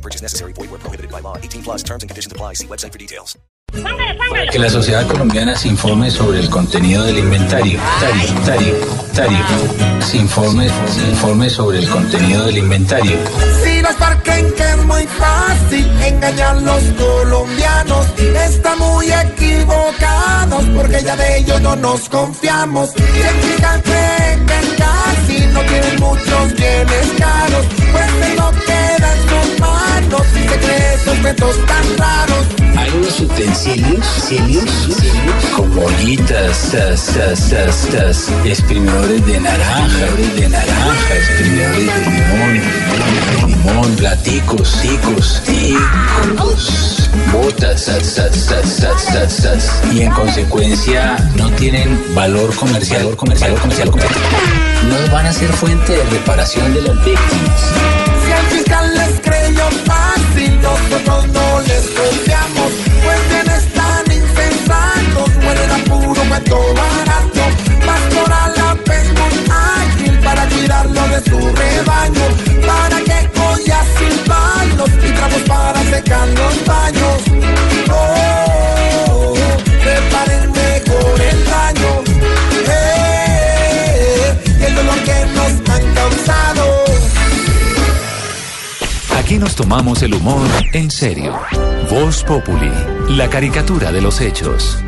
No purchase necessary. Void where prohibited by law. 18 plus terms and conditions apply. See website for details. Que la sociedad colombiana se informe sobre el contenido del inventario. Tario, tario, tario. Se informe, se informe sobre el contenido del inventario. Si nos parquen que es muy fácil engañar a los colombianos, están muy equivocados porque ya de ellos no nos confiamos. Científicas creen que casi no tienen muchos bienes como ollitas, tas, tas, tas, tas, exprimidores de naranja, de naranja, exprimidores de limón, limón, platicos, ticos, ticos, botas, tas, tas, tas, tas, tas, tas, y en consecuencia no tienen valor comercial, comercial, comercial, comercial. No van a ser fuente de reparación de las víctimas. Aquí nos tomamos el humor en serio. Voz Populi, la caricatura de los hechos.